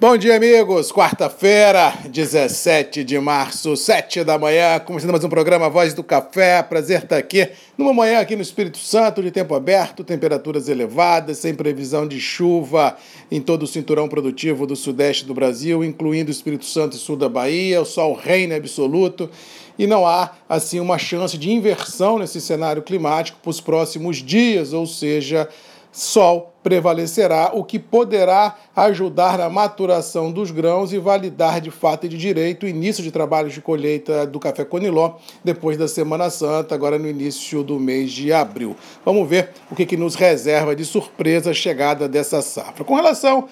Bom dia, amigos. Quarta-feira, 17 de março, 7 da manhã, começando mais um programa Voz do Café. Prazer estar aqui numa manhã aqui no Espírito Santo, de tempo aberto, temperaturas elevadas, sem previsão de chuva em todo o cinturão produtivo do sudeste do Brasil, incluindo o Espírito Santo e sul da Bahia. O sol reina absoluto e não há, assim, uma chance de inversão nesse cenário climático para os próximos dias, ou seja, sol prevalecerá, o que poderá ajudar na maturação dos grãos e validar de fato e de direito o início de trabalhos de colheita do café Coniló depois da Semana Santa, agora no início do mês de abril. Vamos ver o que, que nos reserva de surpresa a chegada dessa safra. Com relação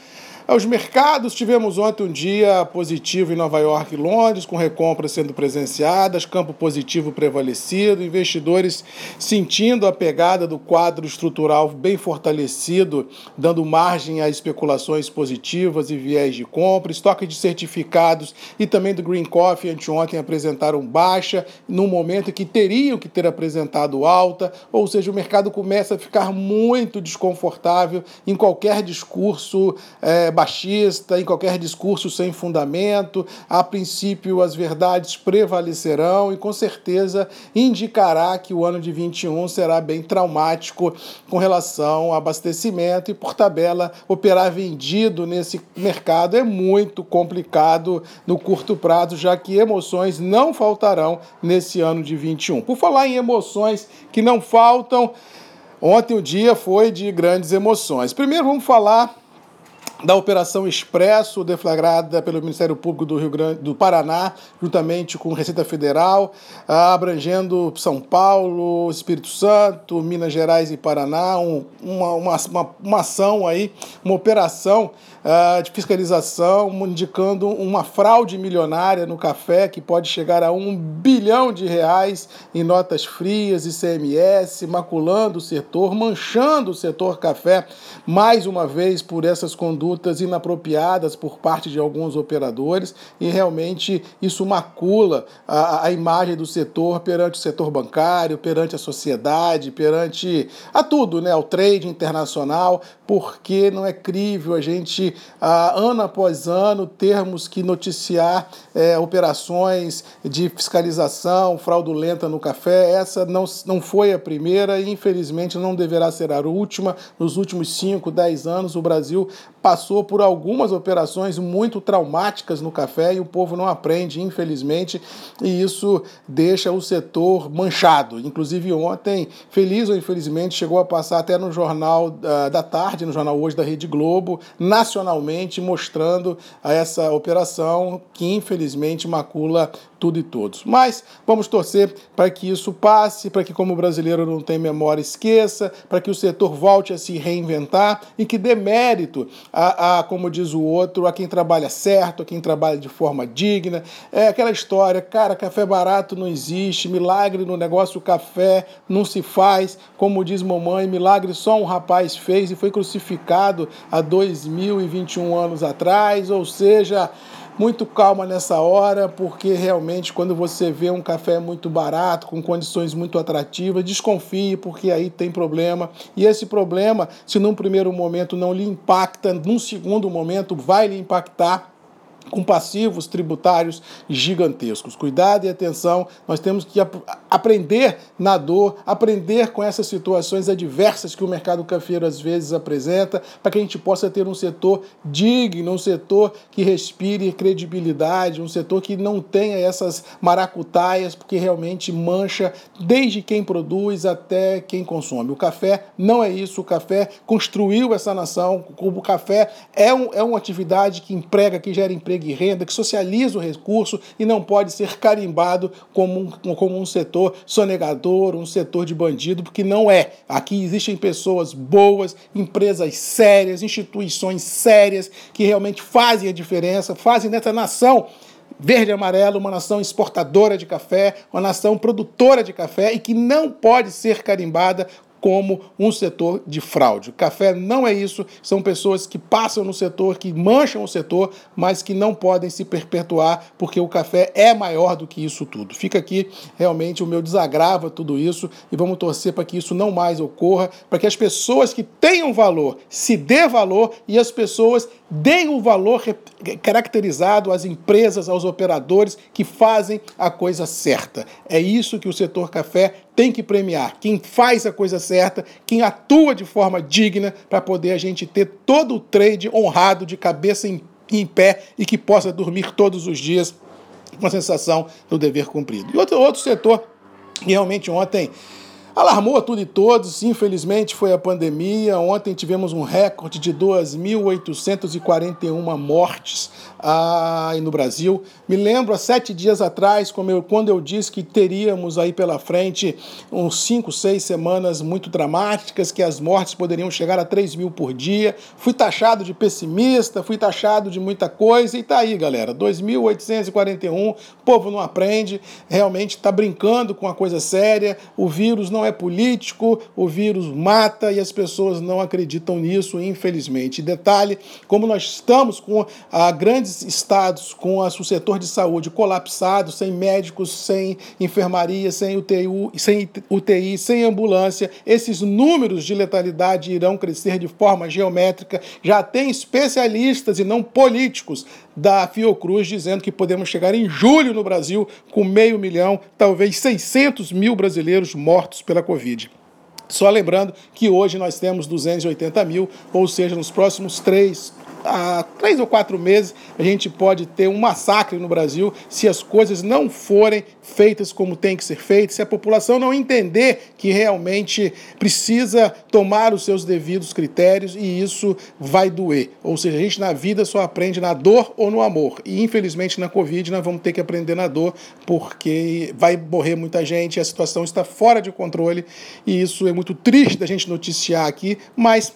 aos mercados, tivemos ontem um dia positivo em Nova York e Londres, com recompras sendo presenciadas, campo positivo prevalecido, investidores sentindo a pegada do quadro estrutural bem fortalecido, dando margem a especulações positivas e viés de compra, estoque de certificados e também do Green Coffee anteontem apresentaram baixa, num momento que teriam que ter apresentado alta, ou seja, o mercado começa a ficar muito desconfortável em qualquer discurso. É, baixista, em qualquer discurso sem fundamento. A princípio, as verdades prevalecerão e, com certeza, indicará que o ano de 21 será bem traumático com relação ao abastecimento e, por tabela, operar vendido nesse mercado é muito complicado no curto prazo, já que emoções não faltarão nesse ano de 21. Por falar em emoções que não faltam, ontem o dia foi de grandes emoções. Primeiro, vamos falar da Operação Expresso, deflagrada pelo Ministério Público do Rio Grande do Paraná, juntamente com Receita Federal, abrangendo São Paulo, Espírito Santo, Minas Gerais e Paraná, um, uma, uma, uma, ação aí, uma operação uh, de fiscalização indicando uma fraude milionária no café que pode chegar a um bilhão de reais em notas frias e CMS, maculando o setor, manchando o setor café mais uma vez por essas condutas inapropriadas por parte de alguns operadores e realmente isso macula a, a imagem do setor perante o setor bancário, perante a sociedade, perante a tudo, né, ao trade internacional, porque não é crível a gente ah, ano após ano, termos que noticiar é, operações de fiscalização fraudulenta no café. Essa não, não foi a primeira e, infelizmente, não deverá ser a última. Nos últimos 5, 10 anos, o Brasil passou por algumas operações muito traumáticas no café e o povo não aprende, infelizmente, e isso deixa o setor manchado. Inclusive, ontem, feliz ou infelizmente, chegou a passar até no Jornal uh, da Tarde, no Jornal Hoje da Rede Globo, nacionalmente, mostrando essa operação que, infelizmente, macula tudo e todos. Mas vamos torcer para que isso passe, para que, como brasileiro não tem memória, esqueça, para que o setor volte a se reinventar e que dê mérito a, a, como diz o outro, a quem trabalha certo, a quem trabalha de forma digna. É aquela história, cara, café barato não existe, milagre no negócio café não se faz. Como diz mamãe, milagre só um rapaz fez e foi crucificado há 2021 anos atrás, ou seja, muito calma nessa hora, porque realmente quando você vê um café muito barato, com condições muito atrativas, desconfie, porque aí tem problema. E esse problema, se num primeiro momento não lhe impacta, num segundo momento vai lhe impactar com passivos tributários gigantescos. Cuidado e atenção, nós temos que ap aprender na dor, aprender com essas situações adversas que o mercado cafeiro às vezes apresenta, para que a gente possa ter um setor digno, um setor que respire credibilidade, um setor que não tenha essas maracutaias, porque realmente mancha desde quem produz até quem consome. O café não é isso, o café construiu essa nação, o café é, um, é uma atividade que emprega, que gera emprego emprego e renda, que socializa o recurso e não pode ser carimbado como um, como um setor sonegador, um setor de bandido, porque não é. Aqui existem pessoas boas, empresas sérias, instituições sérias que realmente fazem a diferença, fazem nessa nação verde e amarelo, uma nação exportadora de café, uma nação produtora de café e que não pode ser carimbada como um setor de fraude. Café não é isso, são pessoas que passam no setor, que mancham o setor, mas que não podem se perpetuar, porque o café é maior do que isso tudo. Fica aqui realmente o meu desagravo a tudo isso e vamos torcer para que isso não mais ocorra, para que as pessoas que tenham valor se dê valor e as pessoas deem o valor caracterizado às empresas, aos operadores que fazem a coisa certa. É isso que o setor café tem que premiar. Quem faz a coisa certa, quem atua de forma digna para poder a gente ter todo o trade honrado, de cabeça em, em pé e que possa dormir todos os dias com a sensação do dever cumprido. E outro, outro setor realmente ontem Alarmou a tudo e todos, infelizmente foi a pandemia. Ontem tivemos um recorde de 2.841 mortes ah, no Brasil. Me lembro há sete dias atrás, quando eu disse que teríamos aí pela frente uns cinco, seis semanas muito dramáticas, que as mortes poderiam chegar a 3 mil por dia. Fui taxado de pessimista, fui taxado de muita coisa, e tá aí, galera. 2.841, o povo não aprende, realmente está brincando com a coisa séria. O vírus não é político, o vírus mata e as pessoas não acreditam nisso, infelizmente. Detalhe, como nós estamos com a, grandes estados, com a, o setor de saúde colapsado, sem médicos, sem enfermaria, sem UTI, sem UTI, sem ambulância, esses números de letalidade irão crescer de forma geométrica. Já tem especialistas e não políticos da Fiocruz dizendo que podemos chegar em julho no Brasil com meio milhão, talvez 600 mil brasileiros mortos pela Covid. Só lembrando que hoje nós temos 280 mil, ou seja, nos próximos três, há três ou quatro meses, a gente pode ter um massacre no Brasil se as coisas não forem feitas como tem que ser feitas, se a população não entender que realmente precisa tomar os seus devidos critérios e isso vai doer. Ou seja, a gente na vida só aprende na dor ou no amor. E infelizmente na Covid nós vamos ter que aprender na dor porque vai morrer muita gente, a situação está fora de controle e isso é muito triste da gente noticiar aqui, mas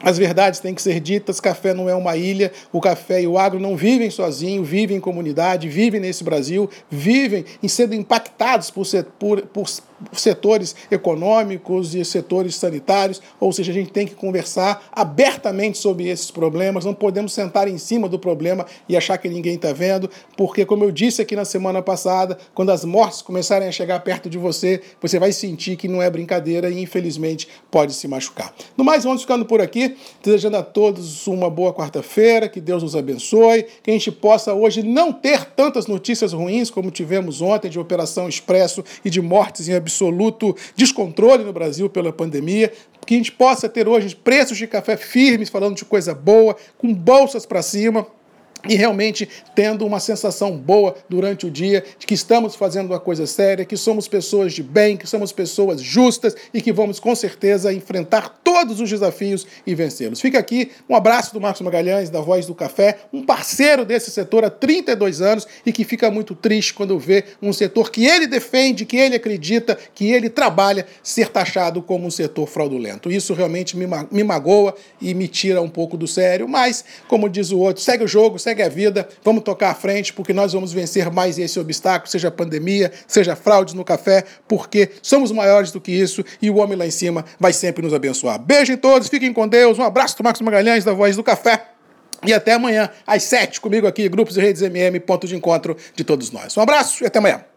as verdades têm que ser ditas, café não é uma ilha, o café e o agro não vivem sozinhos, vivem em comunidade, vivem nesse Brasil, vivem em sendo impactados por, por, por setores econômicos e setores sanitários, ou seja, a gente tem que conversar abertamente sobre esses problemas, não podemos sentar em cima do problema e achar que ninguém está vendo, porque, como eu disse aqui na semana passada, quando as mortes começarem a chegar perto de você, você vai sentir que não é brincadeira e, infelizmente, pode se machucar. No mais, vamos ficando por aqui, desejando a todos uma boa quarta-feira, que Deus nos abençoe, que a gente possa hoje não ter tantas notícias ruins como tivemos ontem de Operação Expresso e de mortes em absoluto descontrole no Brasil pela pandemia, que a gente possa ter hoje preços de café firmes, falando de coisa boa, com bolsas para cima e realmente tendo uma sensação boa durante o dia de que estamos fazendo uma coisa séria, que somos pessoas de bem, que somos pessoas justas e que vamos com certeza enfrentar todos os desafios e vencê-los. Fica aqui um abraço do Marcos Magalhães, da Voz do Café, um parceiro desse setor há 32 anos e que fica muito triste quando vê um setor que ele defende, que ele acredita, que ele trabalha ser taxado como um setor fraudulento. Isso realmente me, me magoa e me tira um pouco do sério, mas, como diz o outro, segue o jogo, segue segue a vida, vamos tocar à frente, porque nós vamos vencer mais esse obstáculo, seja pandemia, seja fraudes no café, porque somos maiores do que isso e o homem lá em cima vai sempre nos abençoar. Beijo em todos, fiquem com Deus, um abraço do Marcos Magalhães, da Voz do Café. E até amanhã, às sete, comigo aqui, Grupos e Redes MM, ponto de encontro de todos nós. Um abraço e até amanhã.